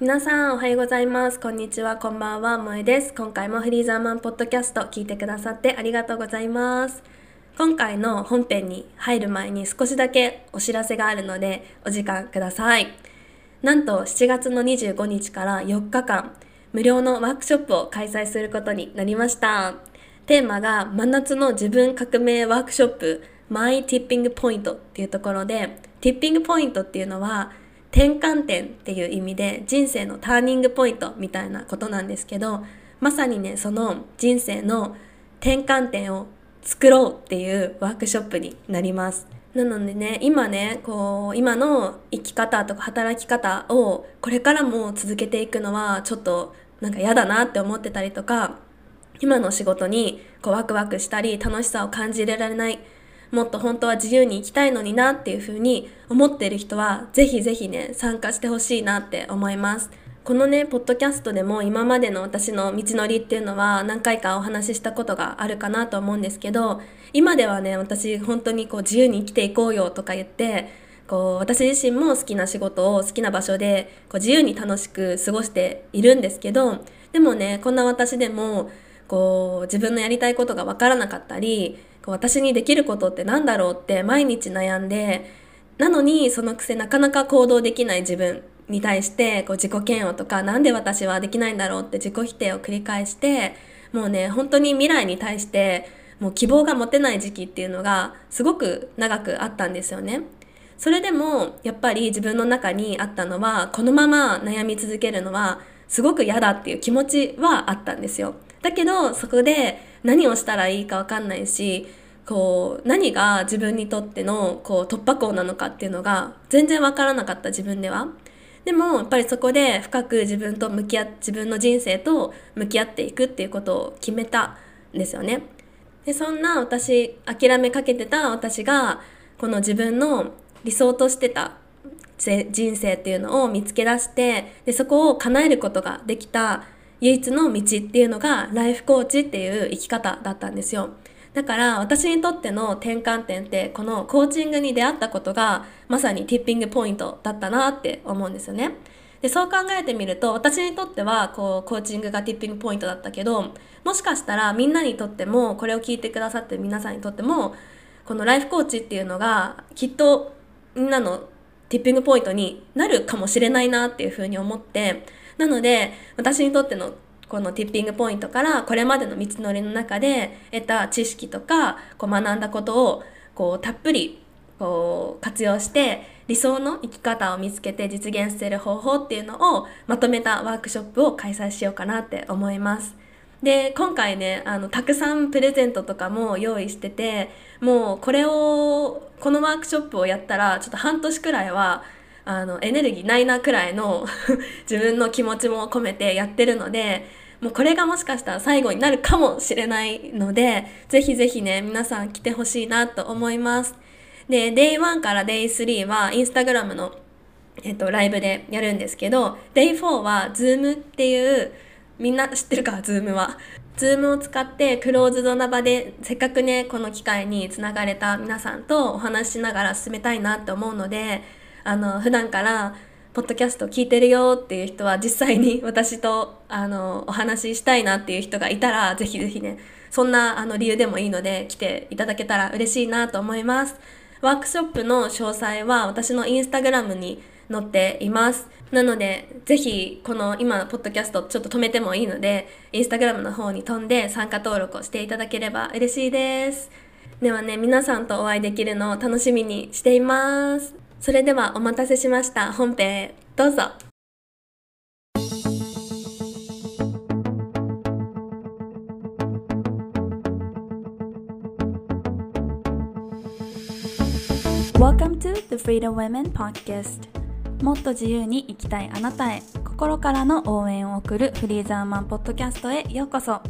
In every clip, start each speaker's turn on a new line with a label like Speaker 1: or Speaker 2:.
Speaker 1: 皆さんおはようございます。こんにちは。こんばんは。萌えです。今回もフリーザーマンポッドキャスト聞いてくださってありがとうございます。今回の本編に入る前に少しだけお知らせがあるのでお時間ください。なんと7月の25日から4日間無料のワークショップを開催することになりました。テーマが真夏の自分革命ワークショップマイティッピングポイントっていうところでティッピングポイントっていうのは転換点っていう意味で人生のターニングポイントみたいなことなんですけどまさにねその人生の転換点を作ろうっていうワークショップになります。なのでね今ねこう今の生き方とか働き方をこれからも続けていくのはちょっとなんか嫌だなって思ってたりとか今の仕事にこうワクワクしたり楽しさを感じられないもっと本当は自由に生きたいのになっていうふうに思っている人はぜひぜひね参加してほしいなって思います。このねポッドキャストでも今までの私の道のりっていうのは何回かお話ししたことがあるかなと思うんですけど今ではね私本当にこう自由に生きていこうよとか言ってこう私自身も好きな仕事を好きな場所でこう自由に楽しく過ごしているんですけどでもねこんな私でもこう自分のやりたいことが分からなかったり私にできることって何だろうって毎日悩んでなのにそのくせなかなか行動できない自分に対してこう自己嫌悪とか何で私はできないんだろうって自己否定を繰り返してもうね本当に未来に対してもう希望が持てない時期っていうのがすごく長くあったんですよね。それでもやっぱり自分の中にあったのはこのまま悩み続けるのはすごく嫌だっていう気持ちはあったんですよ。だけどそこで何をしたらいいか分かんないしこう何が自分にとってのこう突破口なのかっていうのが全然分からなかった自分では。でもやっぱりそこで深く自分と向き合自分の人生と向き合っていくっていうことを決めたんですよね。でそんな私諦めかけてた私がこの自分の理想としてた人生っていうのを見つけ出してでそこを叶えることができた唯一の道っていうのがライフコーチっていう生き方だったんですよ。だから私にとっての転換点ってこのコーチングに出会ったことがまさにティッピングポイントだったなって思うんですよね。でそう考えてみると私にとってはこうコーチングがティッピングポイントだったけどもしかしたらみんなにとってもこれを聞いてくださってる皆さんにとってもこのライフコーチっていうのがきっとみんなのティッピングポイントになるかもしれないなっていうふうに思ってなので私にとってのこのティッピングポイントからこれまでの道のりの中で得た知識とかこう学んだことをこうたっぷりこう活用して理想の生き方を見つけて実現する方法っていうのをまとめたワークショップを開催しようかなって思います。で今回ねあのたくさんプレゼントとかも用意しててもうこれをこのワークショップをやったらちょっと半年くらいはあのエネルギーないなくらいの 自分の気持ちも込めてやってるのでもうこれがもしかしたら最後になるかもしれないのでぜひぜひね皆さん来てほしいなと思います。で Day1 から Day3 はインスタグラムのえっと、ライブでやるんですけど Day4 は Zoom っていうみんな 知ってるか？Zoom は。Zoom を使ってクローズドな場でせっかくねこの機会につながれた皆さんとお話ししながら進めたいなって思うのであの普段からポッドキャスト聞いてるよっていう人は実際に 私とあのお話ししたいなっていう人がいたらぜひぜひねそんなあの理由でもいいので来ていただけたら嬉しいなと思います。ワークショップの詳細は私のインスタグラムに載っています。なのでぜひこの今のポッドキャストちょっと止めてもいいのでインスタグラムの方に飛んで参加登録をしていただければ嬉しいです。ではね皆さんとお会いできるのを楽しみにしています。それではお待たせしました。本編へ。どうぞ。もっと自由に生きたいあなたへ。心からの応援を送るフリーザーマンポッドキャストへようこそ。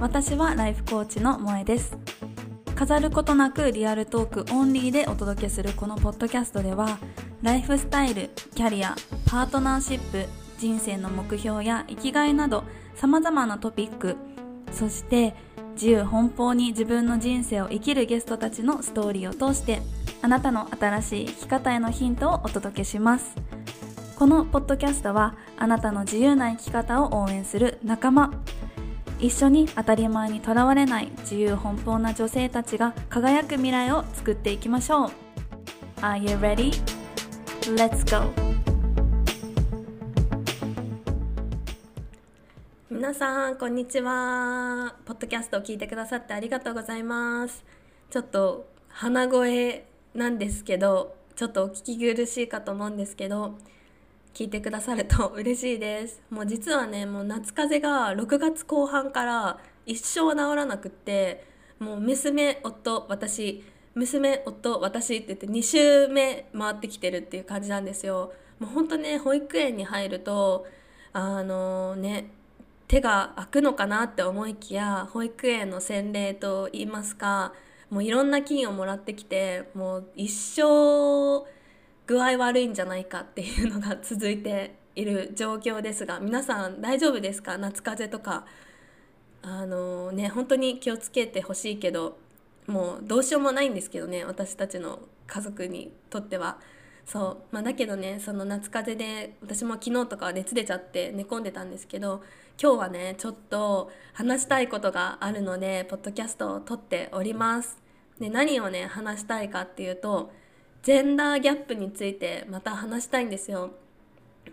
Speaker 1: 私はライフコーチの萌えです。飾ることなく real talk only でお届けするこのポッドキャストではライフスタイル、キャリア、パートナーシップ、人生の目標や生きがいなど様々なトピックそして自由奔放に自分の人生を生きるゲストたちのストーリーを通してあなたの新しい生き方へのヒントをお届けします。
Speaker 2: このポッドキャストはあなたの自由な生き方を応援する仲間。一緒に当たり前にとらわれない自由奔放な女性たちが輝く未来を作っていきましょう Are you ready? Let's go!
Speaker 1: 皆さんこんにちはポッドキャストを聞いてくださってありがとうございますちょっと鼻声なんですけどちょっとお聞き苦しいかと思うんですけど聞いてくださると嬉しいです。もう実はねもう夏風邪が6月後半から一生治らなくってもう娘夫私娘夫私って言って2週目回ってきてるっていう感じなんですよ。もうほんとね保育園に入るとあのね手が開くのかなって思いきや保育園の洗礼と言いますかもういろんな菌をもらってきてもう一生具合悪いんじゃないかっていうのが続いている状況ですが皆さん大丈夫ですか？夏風邪とか。あのね本当に気をつけてほしいけどもうどうしようもないんですけどね私たちの家族にとっては。そう。まあ、だけどねその夏風邪で私も昨日とか熱出ちゃって寝込んでたんですけど今日はねちょっと話したいことがあるのでポッドキャストを撮っております。で何をね話したいかっていうとジェンダーギャップについてまた話したいんですよ。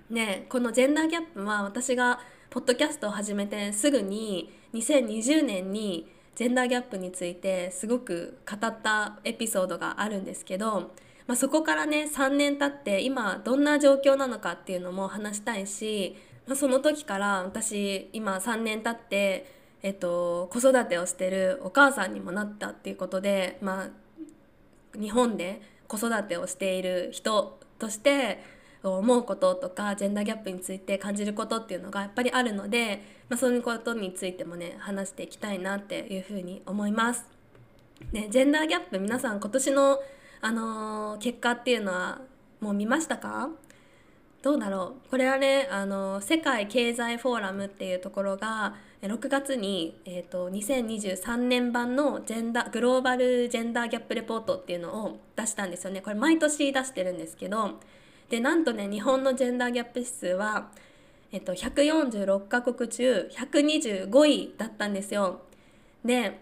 Speaker 1: ねこのジェンダーギャップは私がポッドキャストを始めてすぐに2020年にジェンダーギャップについてすごく語ったエピソードがあるんですけど、まあ、そこからね3年経って今どんな状況なのかっていうのも話したいし、まあ、その時から私今3年経って、えっと、子育てをしてるお母さんにもなったっていうことで、まあ、日本で子育てをしている人として思うこととかジェンダーギャップについて感じることっていうのがやっぱりあるので、まあ、そういうことについてもね話していきたいなっていうふうに思います。ね、ジェンダーギャップ皆さん今年の、あのー、結果っていうのはもう見ましたか？どうだろう？これはね、あのー、世界経済フォーラムっていうところが6月に、えーと、2023年版のジェンダグローバルジェンダーギャップレポートっていうのを出したんですよね。これ毎年出してるんですけどでなんとね日本のジェンダーギャップ指数は、えーと、146カ国中125位だったんですよ。で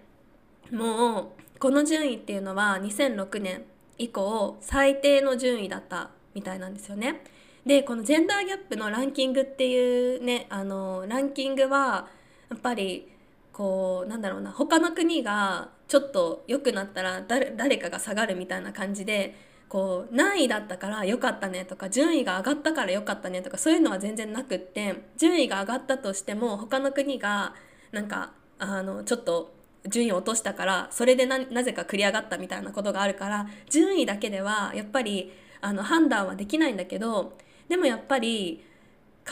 Speaker 1: もうこの順位っていうのは2006年以降最低の順位だったみたいなんですよね。でこのジェンダーギャップのランキングっていうねあのランキングはやっぱりこうなんだろうな他の国がちょっと良くなったら誰かが下がるみたいな感じでこう何位だったから良かったねとか順位が上がったから良かったねとかそういうのは全然なくって順位が上がったとしても他の国がなんかあのちょっと順位を落としたからそれでなぜか繰り上がったみたいなことがあるから順位だけではやっぱりあの判断はできないんだけどでもやっぱり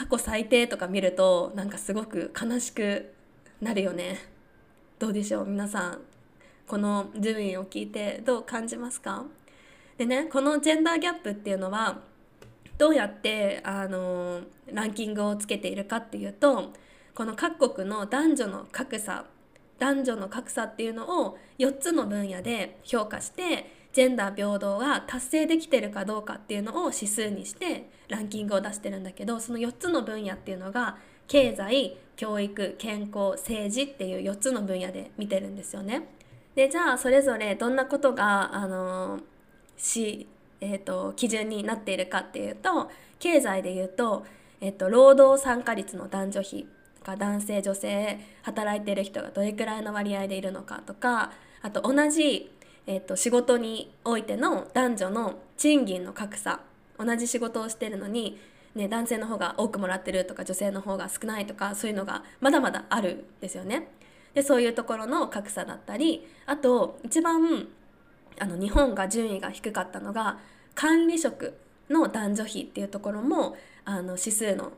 Speaker 1: 過去最低とか見るとなんかすごく悲しくなるよね。どうでしょう？皆さんこの順位を聞いてどう感じますか？でねこのジェンダーギャップっていうのはどうやってあのランキングをつけているかっていうとこの各国の男女の格差男女の格差っていうのを4つの分野で評価してジェンダー平等が達成できてるかどうかっていうのを指数にしてランキングを出してるんだけどその4つの分野っていうのが経済教育健康政治っていう4つの分野で見てるんですよね。でじゃあそれぞれどんなことがあのし、えーと、基準になっているかっていうと経済でいうと,、えーと、労働参加率の男女比か男性女性働いてる人がどれくらいの割合でいるのかとかあと同じえーと、仕事においての男女の賃金の格差同じ仕事をしてるのに、ね、男性の方が多くもらってるとか女性の方が少ないとかそういうのがまだまだあるんですよね。でそういうところの格差だったりあと一番あの日本が順位が低かったのが管理職の男女比っていうところもあの指数の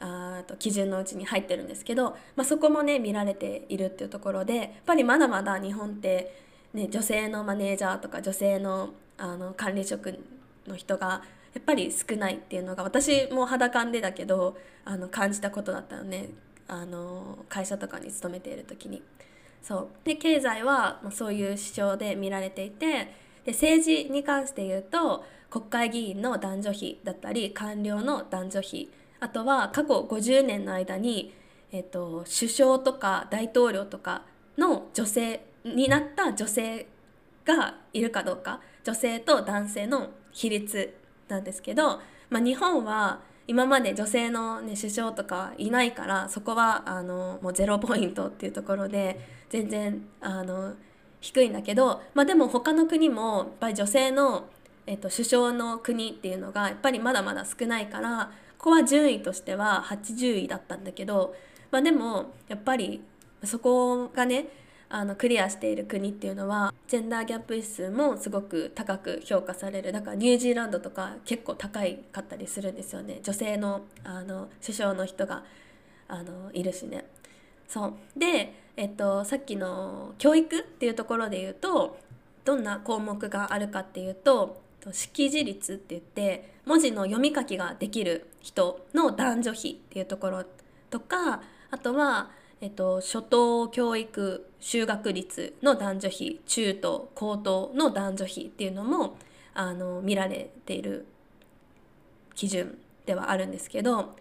Speaker 1: あと基準のうちに入ってるんですけど、まあ、そこもね見られているっていうところでやっぱりまだまだ日本ってね、女性のマネージャーとか女性のあの管理職の人がやっぱり少ないっていうのが私も肌感でだけどあの感じたことだったのねあの会社とかに勤めている時に。そうで経済はそういう指標で見られていてで政治に関して言うと国会議員の男女比だったり官僚の男女比あとは過去50年の間に、えっと、首相とか大統領とかの女性になった女性がいるかどうか。女性と男性の比率なんですけど、まあ、日本は今まで女性の、ね、首相とかいないからそこはあのもうゼロポイントっていうところで全然あの低いんだけど、まあ、でも他の国もやっぱり女性の、えっと、首相の国っていうのがやっぱりまだまだ少ないからここは順位としては80位だったんだけど、まあ、でもやっぱりそこがねあのクリアしている国っていうのはジェンダーギャップ指数もすごく高く評価される。だからニュージーランドとか結構高いかったりするんですよね。女性のあの首相の人があのいるしね。そう。で、えっと、さっきの教育っていうところで言うとどんな項目があるかっていうと識字率って言って文字の読み書きができる人の男女比っていうところとかあとはえっと、初等教育就学率の男女比中等高等の男女比っていうのもあの見られている基準ではあるんですけど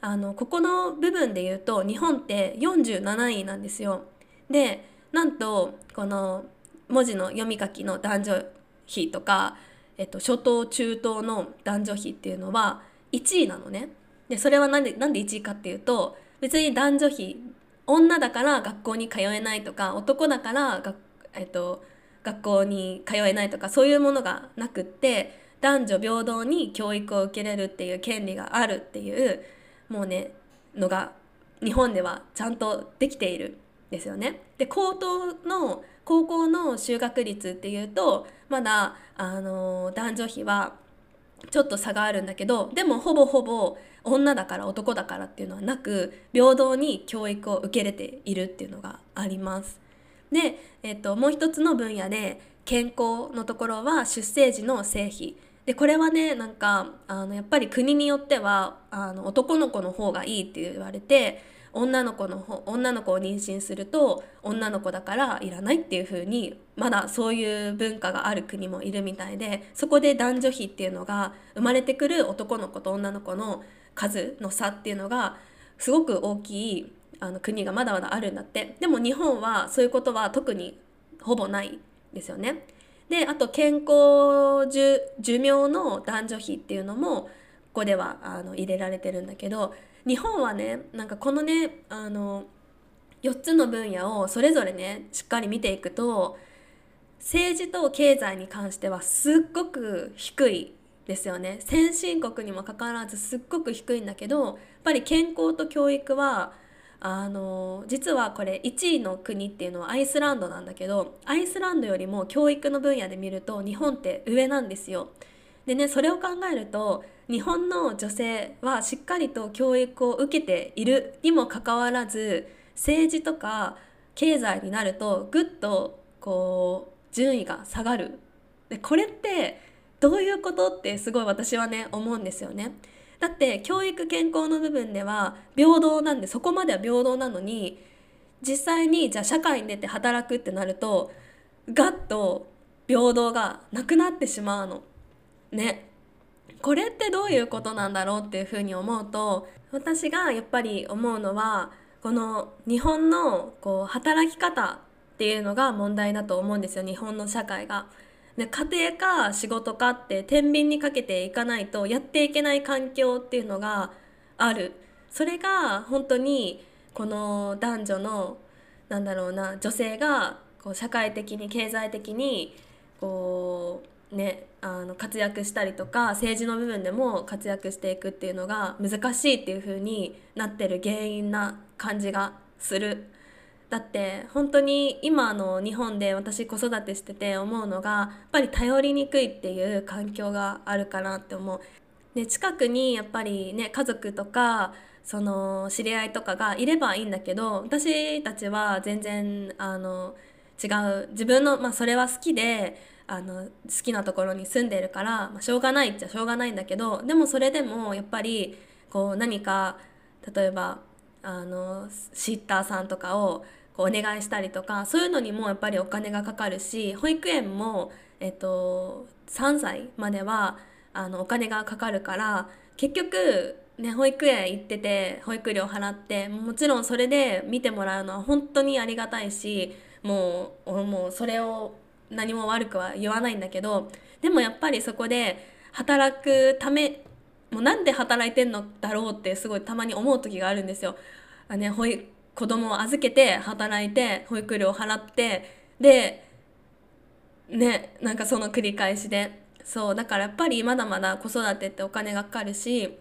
Speaker 1: あのここの部分で言うと日本って47位なんですよ。でなんとこの文字の読み書きの男女比とか、えっと、初等中等の男女比っていうのは1位なのね。でそれはなんでなんで1位かっていうと別に男女比女だから学校に通えないとか男だからが、えっと、学校に通えないとかそういうものがなくって男女平等に教育を受けれるっていう権利があるっていうもうねのが日本ではちゃんとできているんですよね。で高等の高校の就学率っていうとまだあの男女比はちょっと差があるんだけどでもほぼほぼ女だから男だからっていうのはなく平等に教育を受け入れているっていうのがあります。で、えっと、もう一つの分野で健康のところは出生時の性比でこれはねなんかあのやっぱり国によってはあの男の子の方がいいって言われて女の子の方女の子を妊娠すると女の子だからいらないっていう風にまだそういう文化がある国もいるみたいでそこで男女比っていうのが生まれてくる男の子と女の子の数の差っていうのがすごく大きいあの国がまだまだあるんだってでも日本はそういうことは特にほぼないですよね。であと健康寿命の男女比っていうのもここではあの入れられてるんだけど日本はねなんかこのねあの4つの分野をそれぞれねしっかり見ていくと政治と経済に関してはすっごく低いですよね先進国にもかかわらずすっごく低いんだけどやっぱり健康と教育はあの実はこれ1位の国っていうのはアイスランドなんだけどアイスランドよりも教育の分野で見ると日本って上なんですよ。でねそれを考えると日本の女性はしっかりと教育を受けているにもかかわらず政治とか経済になるとぐっとこう順位が下がる。でこれってどういうことってすごい私はね思うんですよね。だって教育健康の部分では平等なんでそこまでは平等なのに実際にじゃあ社会に出て働くってなるとガッと平等がなくなってしまうの。ね。これってどういうことなんだろうっていうふうに思うと私がやっぱり思うのはこの日本のこう働き方っていうのが問題だと思うんですよ日本の社会が。で家庭か仕事かって天秤にかけていかないとやっていけない環境っていうのがあるそれが本当にこの男女のなんだろうな女性がこう社会的に経済的にこうねあの活躍したりとか政治の部分でも活躍していくっていうのが難しいっていう風になってる原因な感じがする。だって本当に今の日本で私子育てしてて思うのがやっぱり頼りにくいっていう環境があるかなって思う。で近くにやっぱりね家族とかその知り合いとかがいればいいんだけど私たちは全然あの違う自分の、まあ、それは好きであの好きなところに住んでるから、まあ、しょうがないっちゃしょうがないんだけどでもそれでもやっぱりこう何か例えばあのシッターさんとかをこうお願いしたりとかそういうのにもやっぱりお金がかかるし保育園もえっと、3歳まではあのお金がかかるから結局ね、保育園行ってて保育料払ってもちろんそれで見てもらうのは本当にありがたいしもうもうそれを何も悪くは言わないんだけどでもやっぱりそこで働くためもうなんで働いてんのだろうってすごいたまに思う時があるんですよ。あね、保育子供を預けて働いて保育料を払ってでねなんかその繰り返しでそうだからやっぱりまだまだ子育てってお金がかかるし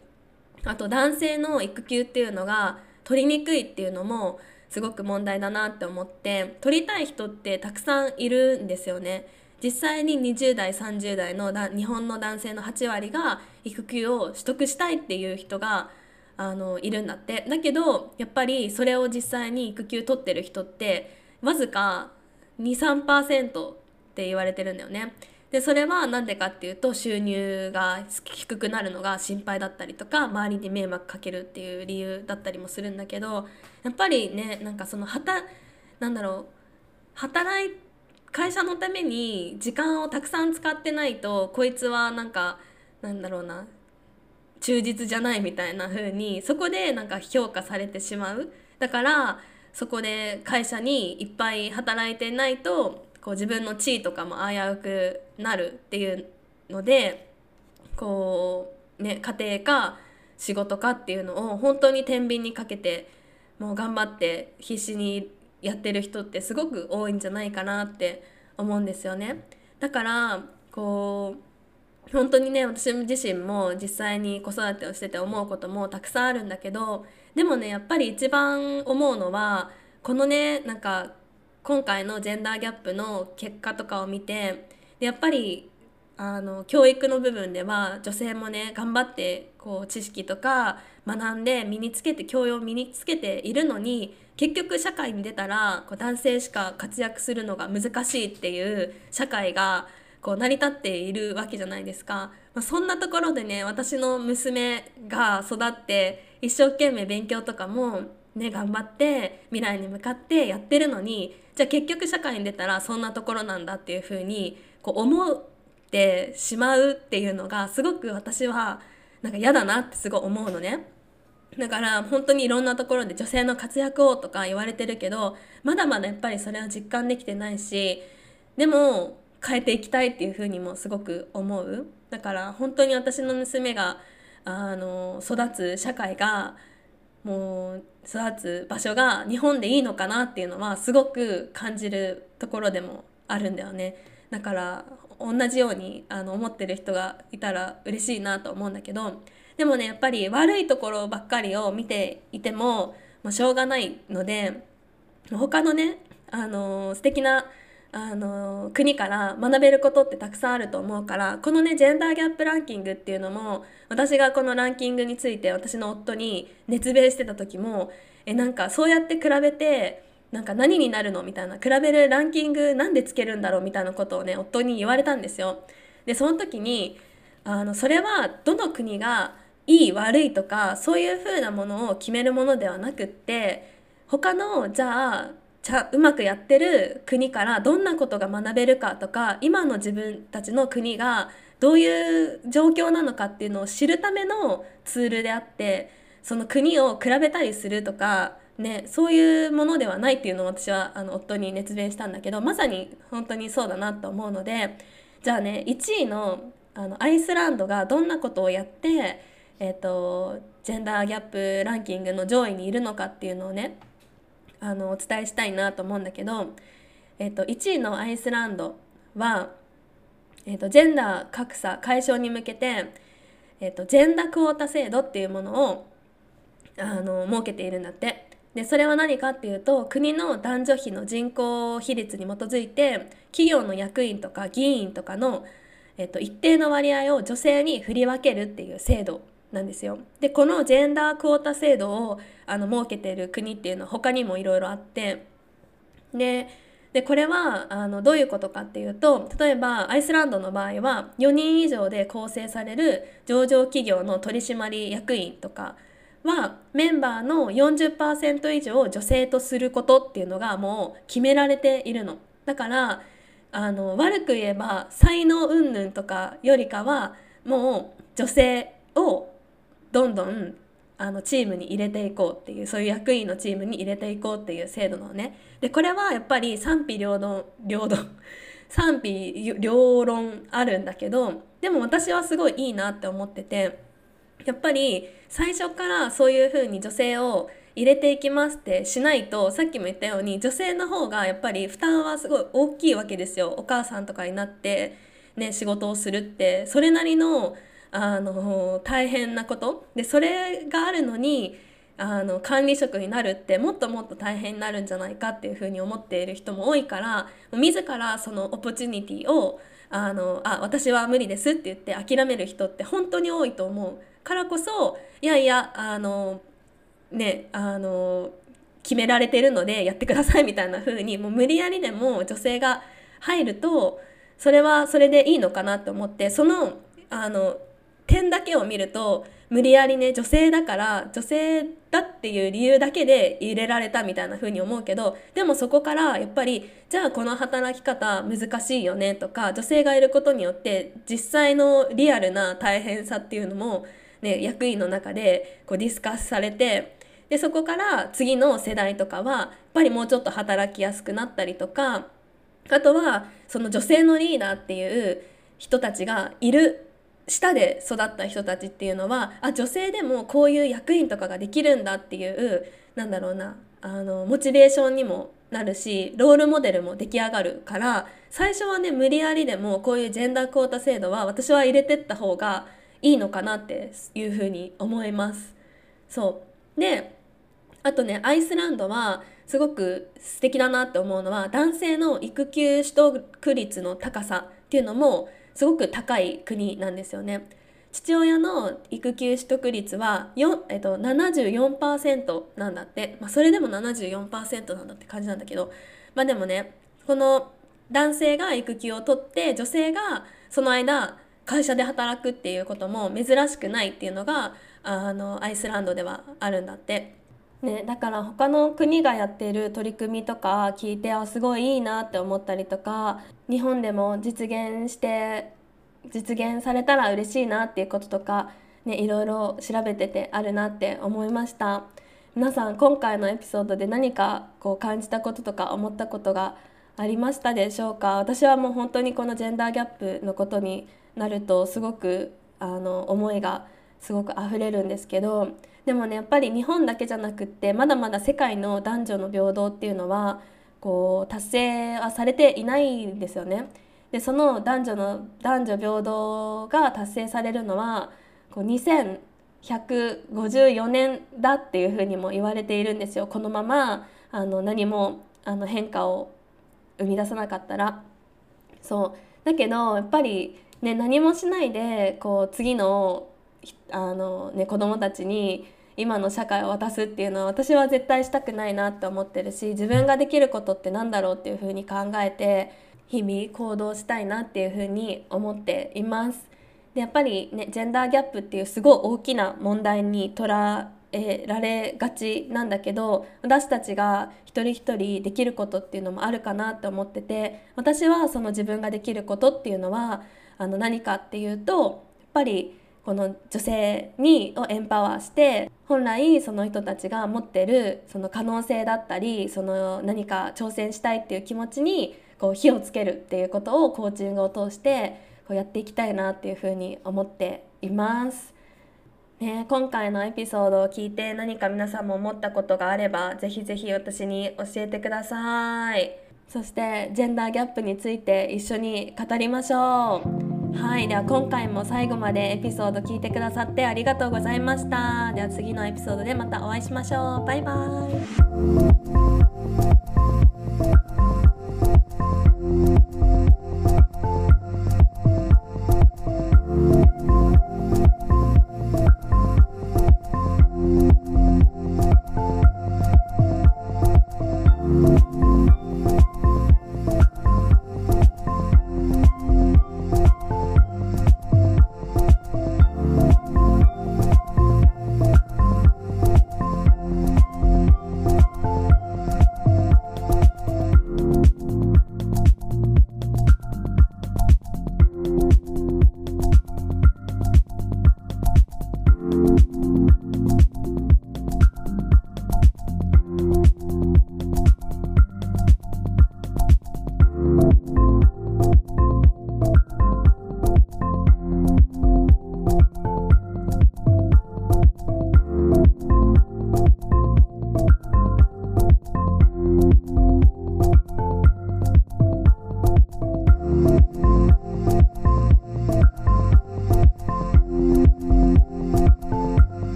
Speaker 1: あと男性の育休っていうのが取りにくいっていうのもすごく問題だなって思って取りたい人ってたくさんいるんですよね。実際に20代30代の日本の男性の8割が育休を取得したいっていう人があのいるんだってだけどやっぱりそれを実際に育休取ってる人ってわずか23%って言われてるんだよね。でそれは何でかっていうと収入が低くなるのが心配だったりとか周りに迷惑かけるっていう理由だったりもするんだけどやっぱりねなんかそのはたなんだろう働い会社のために時間をたくさん使ってないとこいつはなんかなんだろうな忠実じゃないみたいな風にそこでなんか評価されてしまう。だからそこで会社にいっぱい働いてないとこう自分の地位とかも危うくなるっていうのでこうね家庭か仕事かっていうのを本当に天秤にかけてもう頑張って必死にやってる人ってすごく多いんじゃないかなって思うんですよね。だからこう本当にね私自身も実際に子育てをしてて思うこともたくさんあるんだけどでもねやっぱり一番思うのはこのねなんか今回のジェンダーギャップの結果とかを見てでやっぱりあの教育の部分では女性もね頑張ってこう知識とか学んで身につけて教養を身につけているのに結局社会に出たらこう男性しか活躍するのが難しいっていう社会がこう成り立っているわけじゃないですか、まあ、そんなところでね私の娘が育って一生懸命勉強とかもね頑張って未来に向かってやってるのにじゃあ結局社会に出たらそんなところなんだっていうふうにこう思ってしまうっていうのがすごく私はなんか嫌だなってすごい思うのね。だから本当にいろんなところで女性の活躍をとか言われてるけどまだまだやっぱりそれは実感できてないしでも変えていきたいっていうふうにもすごく思うだから本当に私の娘があの育つ社会がもう育つ場所が日本でいいのかなっていうのはすごく感じるところでもあるんだよね。だから同じようにあの思ってる人がいたら嬉しいなと思うんだけどでもねやっぱり悪いところばっかりを見ていても、まあ、しょうがないので他のねあの素敵なあの国から学べることってたくさんあると思うからこのねジェンダーギャップランキングっていうのも私がこのランキングについて私の夫に熱弁してた時もえなんかそうやって比べてなんか何になるのみたいな比べるランキングなんでつけるんだろうみたいなことをね夫に言われたんですよ。でその時にあのそれはどの国がいい悪いとかそういう風なものを決めるものではなくって他のじゃあちゃうまくやってる国からどんなことが学べるかとか今の自分たちの国がどういう状況なのかっていうのを知るためのツールであってその国を比べたりするとか、ね、そういうものではないっていうのを私はあの夫に熱弁したんだけどまさに本当にそうだなと思うのでじゃあね1位のあのアイスランドがどんなことをやって、えーとジェンダーギャップランキングの上位にいるのかっていうのをねあのお伝えしたいなと思うんだけど、えー、と1位のアイスランドは、えー、とジェンダー格差解消に向けて、えー、とジェンダークオータ制度っていうものをあの設けているんだって。でそれは何かっていうと国の男女比の人口比率に基づいて企業の役員とか議員とかの、えっと、一定の割合を女性に振り分けるっていう制度なんですよ。でこのジェンダークオータ制度をあの設けている国っていうのは他にもいろいろあってででこれはあのどういうことかっていうと例えばアイスランドの場合は4人以上で構成される上場企業の取締役員とかはメンバーの40%以上を女性とすることっていうのがもう決められているの。だからあの悪く言えば才能云々とかよりかはもう女性をどんどんあのチームに入れていこうっていうそういう役員のチームに入れていこうっていう制度のね。でこれはやっぱり賛否両論両論 賛否両論あるんだけどでも私はすごいいいなって思っててやっぱり最初からそういう風に女性を入れていきますってしないとさっきも言ったように女性の方がやっぱり負担はすごい大きいわけですよ。お母さんとかになってね仕事をするって。それなりのあの大変なこと。でそれがあるのにあの管理職になるってもっともっと大変になるんじゃないかっていうふうに思っている人も多いから自らそのオポチュニティをあのあ私は無理ですって言って諦める人って本当に多いと思う。からこそいやいやあのねあの決められてるのでやってくださいみたいな風にもう無理やりでも女性が入るとそれはそれでいいのかなって思ってそのあの点だけを見ると無理やりね女性だから女性だっていう理由だけで入れられたみたいな風に思うけどでもそこからやっぱりじゃあこの働き方難しいよねとか女性がいることによって実際のリアルな大変さっていうのも、ね、役員の中でこうディスカスされてでそこから次の世代とかはやっぱりもうちょっと働きやすくなったりとかあとはその女性のリーダーっていう人たちがいる下で育った人たちっていうのはあ女性でもこういう役員とかができるんだっていうなんだろうなあのモチベーションにもなるしロールモデルも出来上がるから最初はね無理やりでもこういうジェンダークオータ制度は私は入れてった方がいいのかなっていうふうに思います。そうであとねアイスランドはすごく素敵だなって思うのは男性の育休取得率の高さっていうのもすごく高い国なんですよね。父親の育休取得率は4、えっと、74%なんだって、まあ、それでも74%なんだって感じなんだけど、まあ、でもねこの男性が育休を取って女性がその間会社で働くっていうことも珍しくないっていうのがあのアイスランドではあるんだって。ね、だから他の国がやってる取り組みとか聞いてあすごいいいなって思ったりとか日本でも実現して実現されたら嬉しいなっていうこととか、ね、いろいろ調べててあるなって思いました。皆さん今回のエピソードで何かこう感じたこととか思ったことがありましたでしょうか？私はもう本当にこのジェンダーギャップのことになるとすごくあの思いがすごく溢れるんですけどでもねやっぱり日本だけじゃなくってまだまだ世界の男女の平等っていうのはこう達成はされていないんですよね。でその男女の男女平等が達成されるのはこう2154年だっていうふうにも言われているんですよこのままあの何もあの変化を生み出さなかったら。そうだけどやっぱり、ね、何もしないでこう次のあの、ね、子どもたちに今の社会を渡すっていうのは私は絶対したくないなって思ってるし自分ができることって何だろうっていうふうに考えて日々行動したいなっていうふうに思っています。でやっぱりねジェンダーギャップっていうすごい大きな問題に捉えられがちなんだけど私たちが一人一人できることっていうのもあるかなって思ってて私はその自分ができることっていうのはあの何かっていうとやっぱりこの女性にをエンパワーして本来その人たちが持ってるその可能性だったりその何か挑戦したいっていう気持ちにこう火をつけるっていうことをコーチングを通してこうやっていきたいなっていうふうに思っています。ね、今回のエピソードを聞いて何か皆さんも思ったことがあればぜひぜひ私に教えてくださいそしてジェンダーギャップについて一緒に語りましょうはいでは今回も最後までエピソード聞いてくださってありがとうございました。では次のエピソードでまたお会いしましょう。バイバーイ。